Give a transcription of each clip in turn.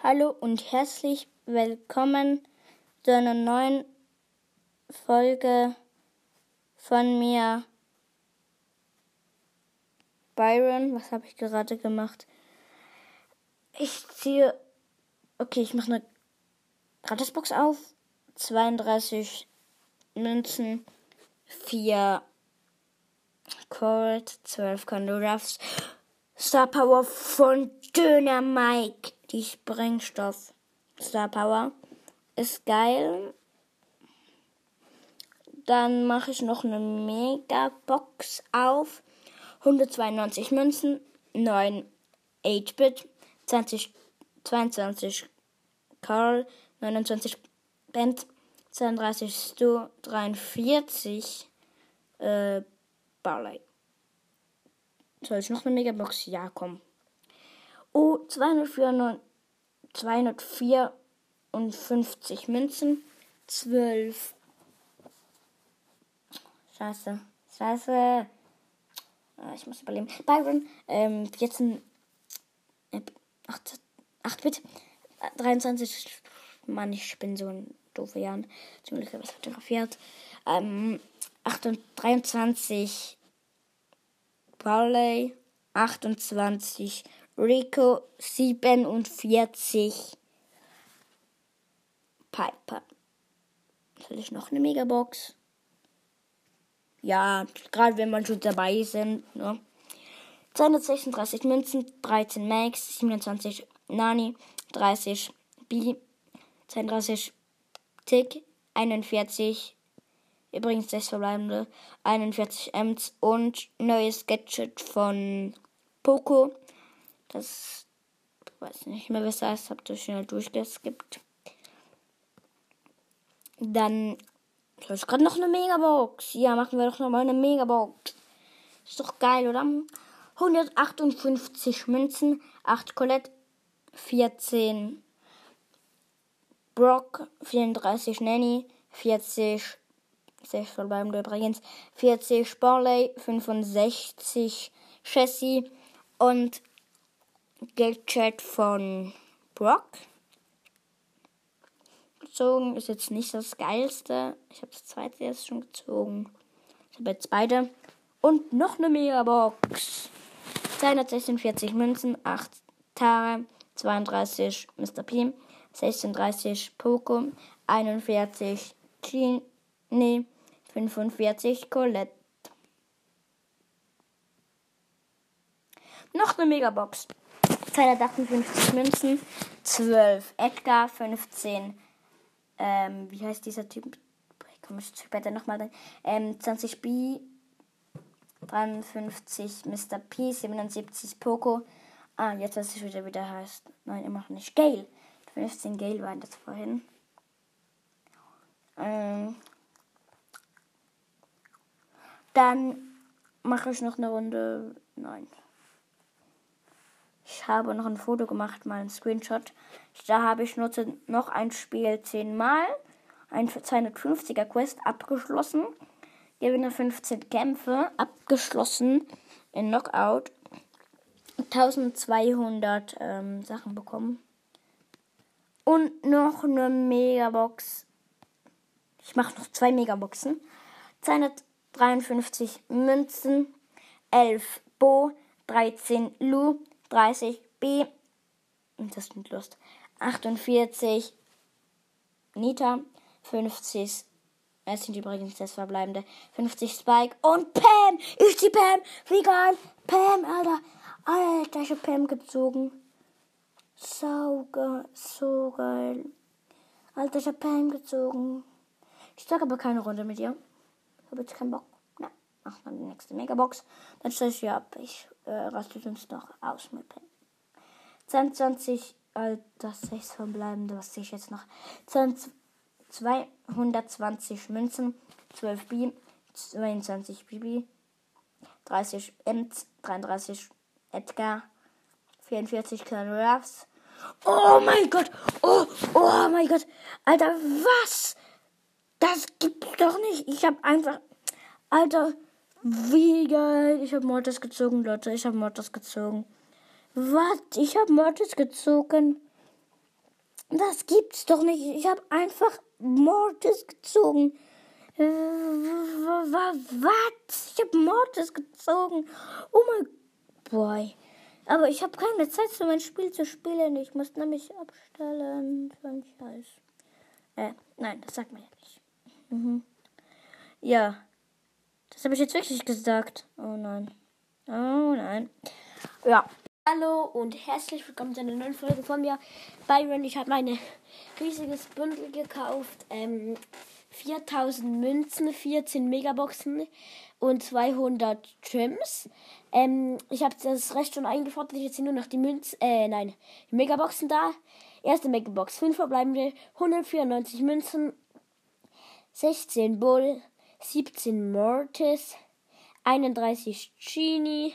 Hallo und herzlich willkommen zu einer neuen Folge von mir. Byron, was habe ich gerade gemacht? Ich ziehe. Okay, ich mache eine Gratisbox auf. 32 Münzen, 4 Cold, 12 Condoraffs, Star Power von Döner Mike. Die Sprengstoff Star Power ist geil. Dann mache ich noch eine Mega-Box auf. 192 Münzen, 9 8-Bit, 20, 22 Carl, 29 Bent, 32 Stu, 43 äh, Barley. Soll ich noch eine Megabox? Ja, komm. Oh, 204, 254 Münzen, 12. Scheiße. Scheiße. Ah, ich muss überleben. Byron, ähm, 14, äh, 8, 8 Bit, 23. Mann, ich bin so ein doofer Jan. Zum Glück habe ich fotografiert. Ähm, 28, 23 Barley, 28 Rico, 47 Piper. Soll ich noch eine Megabox? Ja, gerade wenn man schon dabei sind. Ne? 236 Münzen, 13 Max, 27 Nani, 30 B, 32 Tick, 41 Übrigens das verbleibende 41 Ms und neues Gadget von Poco. Das weiß nicht mehr, was heißt. Habt ihr schnell durchgeskippt. Dann ist gerade noch eine Megabox. Ja, machen wir doch nochmal eine Megabox. Ist doch geil, oder? 158 Münzen, 8 Colette, 14 Brock, 34 Nanny, 40 60 verbleibende übrigens, 40 Sporley, 65 Chassis und Geldchat von Brock. Gezogen ist jetzt nicht das geilste. Ich habe das zweite jetzt schon gezogen. Ich habe jetzt beide. Und noch eine Megabox. 246 Münzen, 8 Tare, 32 Mr. P, 36 Poco, 41 Jean, nee, 45 Colette. Noch eine Megabox. 258 Münzen, 12 Edgar, 15, ähm, wie heißt dieser Typ? Ich komme später nochmal rein. Ähm, 20 B, 53 Mr. P, 77 Poco. Ah, jetzt weiß ich wieder, wie der heißt. Nein, immer noch nicht. Gale. 15 Gale waren das vorhin. Ähm, dann mache ich noch eine Runde. Nein. Ich habe noch ein Foto gemacht, mal ein Screenshot. Da habe ich nutze noch ein Spiel zehnmal. Ein 250er Quest abgeschlossen. Gewinne 15 Kämpfe abgeschlossen in Knockout. 1200 ähm, Sachen bekommen. Und noch eine Megabox. Ich mache noch zwei Megaboxen. 200 53 Münzen, 11 Bo, 13 Lu, 30 B, das sind Lust, 48 Nita, 50, es sind übrigens das verbleibende, 50 Spike und Pam, ist die Pam, wie geil, Pam, Alter, Alter, ich hab Pam gezogen, so geil, so geil, Alter, ich hab Pam gezogen, ich sag aber keine Runde mit ihr. Habe jetzt keinen Bock. Na, mach dann die nächste Megabox. Dann stelle ich ja ab. Ich äh, raste uns noch aus mit Pen. 22, äh, das 6 verbleibende, was sehe ich jetzt noch? 20, 220 Münzen, 12 B, 22 BB, 30 Ems, 33 Edgar, 44 Colonel Ruffs. Oh mein Gott! Oh, oh mein Gott! Alter, was? Das gibt's doch nicht. Ich habe einfach. Alter, wie geil. Ich habe Mortis gezogen, Leute. Ich habe Mortis gezogen. Was? Ich habe Mortis gezogen. Das gibt's doch nicht. Ich habe einfach Mortis gezogen. Äh, was? Ich habe Mortis gezogen. Oh mein Boy. Aber ich habe keine Zeit, so mein Spiel zu spielen. Ich muss nämlich abstellen. Scheiß. Äh, nein, das sagt man ja nicht. Mhm. Ja. Das habe ich jetzt wirklich gesagt. Oh nein. Oh nein. Ja. Hallo und herzlich willkommen zu einer neuen Folge von mir. Byron, ich habe mein riesiges Bündel gekauft. Ähm, 4000 Münzen, 14 Megaboxen und 200 Trims. Ähm, ich habe das Recht schon eingefordert. Jetzt sind nur noch die Münzen, äh, nein, die Megaboxen da. Erste Megabox, 5 verbleibende, 194 Münzen, 16 Bull, 17 Mortis, 31 Genie,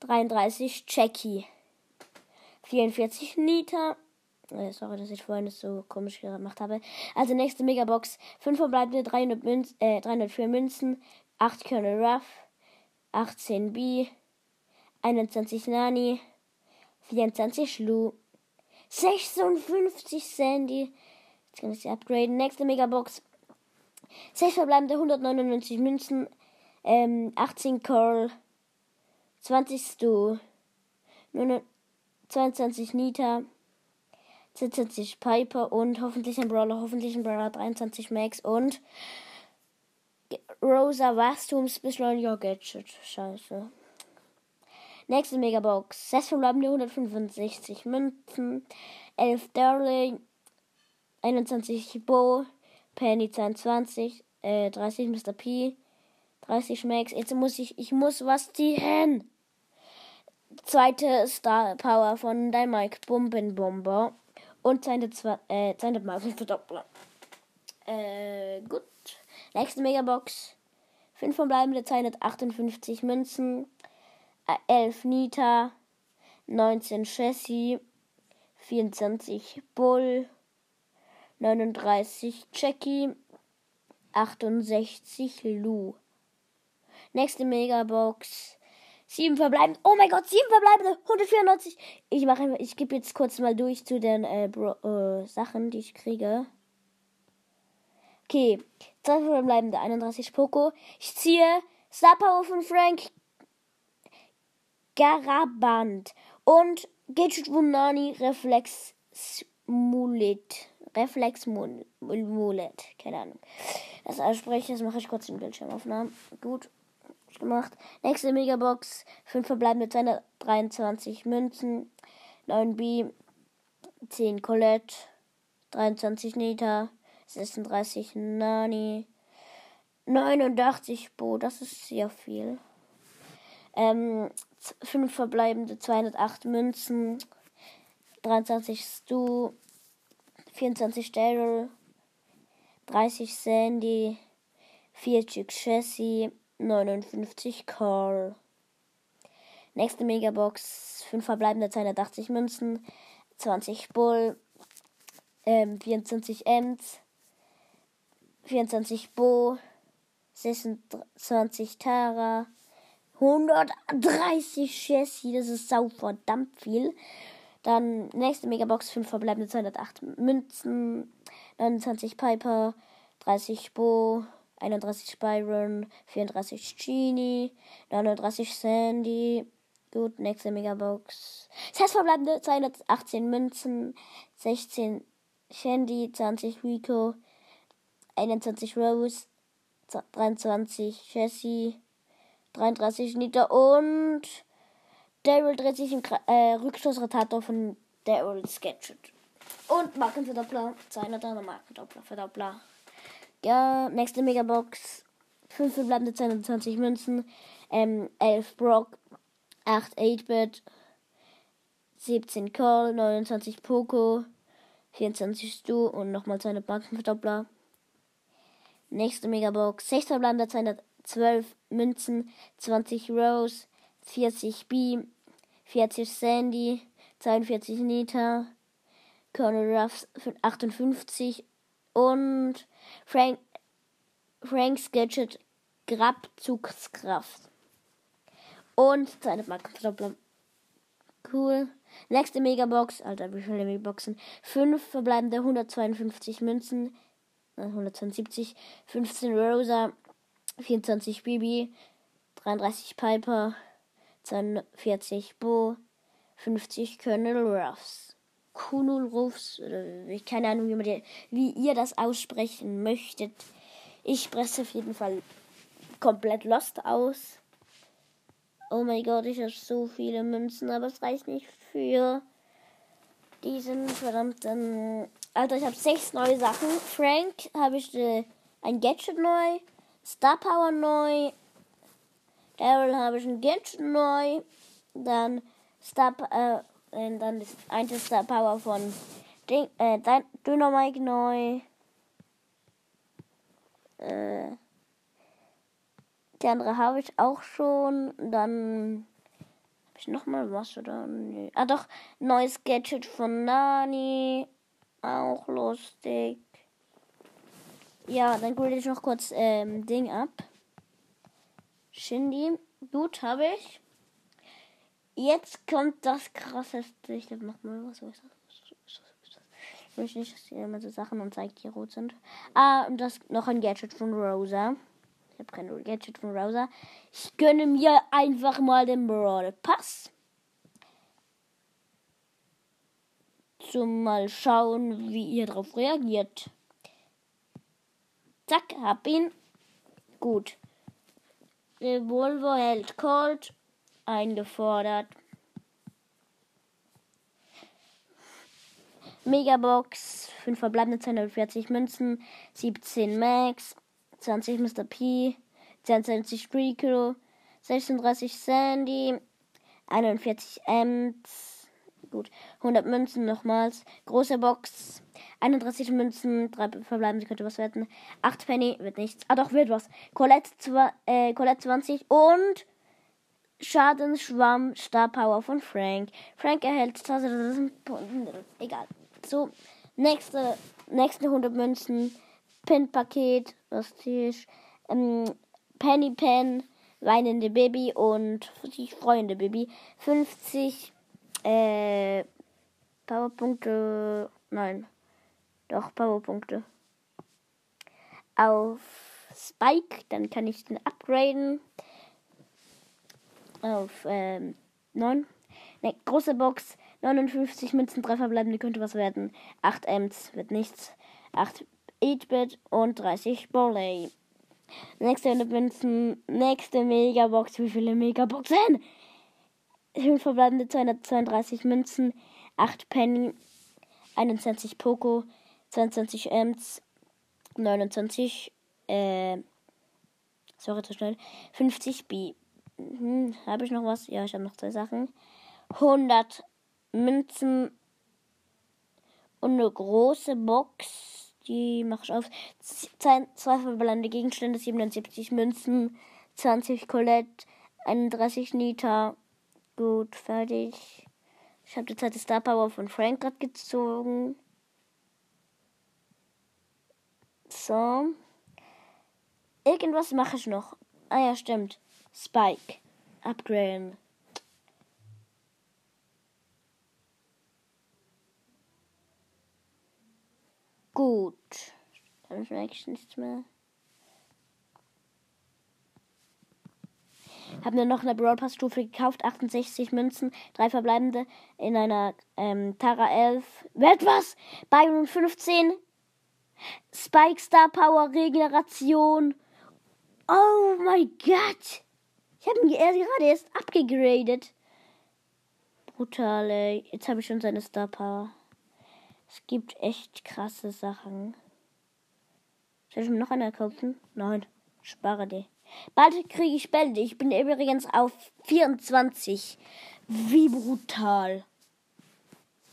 33 Jackie. 44 Nita. Äh, sorry, dass ich vorhin das so komisch gemacht habe. Also nächste Megabox. 5 verbleibende 300 Münz, äh, 304 Münzen. 8 Colonel Ruff. 18 B. 21 Nani. 24 Lu. 56 Sandy. Jetzt kann ich sie upgraden. Nächste Megabox. 6 verbleibende 199 Münzen. Ähm, 18 Coral. 20 Stu, 22 Nita, 22 Piper und hoffentlich ein Brawler, hoffentlich ein Brawler, 23 Max und Rosa Wachstumsbeschleuniger Gadget. Scheiße. Nächste Megabox. 6 verbleibende 165 Münzen, 11 Darling, 21 Bo, Penny 22, äh, 30 Mr. P, 30 Max. Jetzt muss ich, ich muss was ziehen zweite Star Power von Dynamite Bombenbomber und seine, zwei, äh, seine Markenverdoppler. Äh, gut. Nächste Megabox. 5 verbleibende 258 Münzen, 11 äh, Nita, 19 Chassis, 24 Bull, 39 Jackie, 68 Lu. Nächste Megabox. Sieben verbleibende. Oh mein Gott, sieben verbleibende. 194. Ich mache ich gebe jetzt kurz mal durch zu den äh, Bro, äh, Sachen, die ich kriege. Okay, zwei verbleibende 31 Poco. Ich ziehe Star Power von Frank Garaband und Gadget Wunani Reflex Mulet. Reflex Mulet. Keine Ahnung. Das ausspreche, das mache ich kurz in Bildschirmaufnahmen. Gut gemacht. Nächste Megabox. 5 verbleibende 223 Münzen. 9 B. 10 Colette. 23 Nita. 36 Nani. 89 Bo. Das ist sehr viel. Ähm, 5 verbleibende 208 Münzen. 23 Stu. 24 Daryl. 30 Sandy. 40 Jessie. 59 Call. Nächste Megabox. 5 verbleibende 280 Münzen. 20 Bull. Ähm, 24 Ems. 24 Bo. 26 Tara. 130 Jessie. Das ist sau verdammt viel. Dann nächste Megabox. 5 verbleibende 208 Münzen. 29 Piper. 30 Bo. 31 Byron, 34 Genie, 39 Sandy. Gut, nächste Megabox. 6 verbleibende 218 Münzen, 16 Shandy, 20 Rico, 21 Rose, 23 Jessie, 33 Nita und Daryl dreht sich im äh, Rückstoßrotator von Daryl Sketchet. Und Markenverdoppler, 200er Markenverdoppler, Verdoppler. Ja, nächste Megabox. 5 verbleibende 22 Münzen. Ähm, 11 Brock. 8 8-Bit. 17 Call. 29 Poco. 24 Stu und nochmal seine Bankenverdoppler. Nächste Megabox. 6 verbleibende 212 Münzen. 20 Rose. 40 B. 40 Sandy. 42 Nita. Colonel Ruffs 58 und Frank, Franks Gadget Grabzugskraft. Und seine Markenverdoppler. Cool. Nächste Megabox, Alter, wie viele Megaboxen? 5 verbleibende 152 Münzen, 172, 15 Rosa, 24 Bibi, 33 Piper, 42 Bo, 50 Colonel Ruffs. Kunul Ruffs, ich keine Ahnung, wie, man wie ihr das aussprechen möchtet. Ich spreche auf jeden Fall komplett lost aus. Oh mein Gott, ich habe so viele Münzen, aber es reicht nicht für diesen verdammten. Alter, ich habe sechs neue Sachen. Frank habe ich äh, ein Gadget neu. Star Power neu. Daryl habe ich ein Gadget neu. Dann Star äh, dann das eine Star Power von Ding, äh, Dynamite neu. Äh, die andere habe ich auch schon. Dann habe ich nochmal was oder? Nee. Ah doch, neues Gadget von Nani. Auch lustig. Ja, dann grade ich noch kurz ähm, Ding ab. Shindy. Gut, habe ich. Jetzt kommt das krasseste. Ich glaube, mach mal was. Ich möchte nicht, dass ihr immer so Sachen und zeigt, die rot sind. Ah, und das noch ein Gadget von Rosa habe kein Gadget von Browser. Ich gönne mir einfach mal den Brawl Pass. Zum mal schauen, wie ihr darauf reagiert. Zack, hab ihn. Gut. Revolver hält Colt. Eingefordert. Megabox, 5 verbleibende 240 Münzen, 17 Max, 20 Mr. P, 22 Rico, 36 Sandy, 41 Ems, gut, 100 Münzen nochmals, große Box, 31 Münzen, 3 verbleiben, sie könnte was werden, 8 Penny, wird nichts, ah doch, wird was, Colette, äh, Colette 20 und Schadensschwamm Star Power von Frank. Frank erhält 1000 egal. So, nächste, nächste 100 Münzen, Pin-Paket, was ist, ähm, Penny Pen, weinende Baby und sich freunde Baby. 50 äh, Powerpunkte, nein, doch Powerpunkte. Auf Spike, dann kann ich den upgraden. Auf ähm, 9. Ne, große Box, 59 Münzen, 3 verbleibende könnte was werden. 8 Ems wird nichts. 8 8-Bit und 30 Boley. Nächste Münzen, nächste Megabox. Wie viele Megaboxen? 5 verbleibende 232 Münzen, 8 Penny, 21 Poco, 22 Ems, 29, äh, sorry zu schnell, 50 B. Hm, habe ich noch was? Ja, ich habe noch zwei Sachen. 100 Münzen und eine große Box. Die mache ich auf. Zwei, zwei verbleibende Gegenstände, 77 Münzen, 20 Colette, 31 Nita. Gut, fertig. Ich habe die zweite Star Power von Frank gerade gezogen. So. Irgendwas mache ich noch. Ah ja, stimmt. Spike. Upgraden. Gut. Dann ist eigentlich nichts mehr. Hab mir noch eine Brawl Pass Stufe gekauft, 68 Münzen, drei verbleibende in einer ähm, Tara 11. Wert was? Byron 15. Spike Star Power Regeneration. Oh mein Gott. Ich habe ihn gerade erst abgegradet. Brutal, ey. Jetzt habe ich schon seine Star Power. Es gibt echt krasse Sachen. Soll ich mir noch eine kaufen? Nein, spare die. Bald kriege ich Bälde. Ich bin übrigens auf 24. Wie brutal.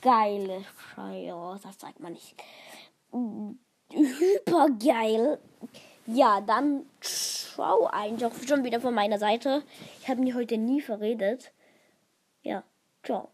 Geile Scheiße. Das sagt man nicht. Hyper geil. Ja, dann schau einfach schon wieder von meiner Seite. Ich habe mich heute nie verredet. Ja, ciao.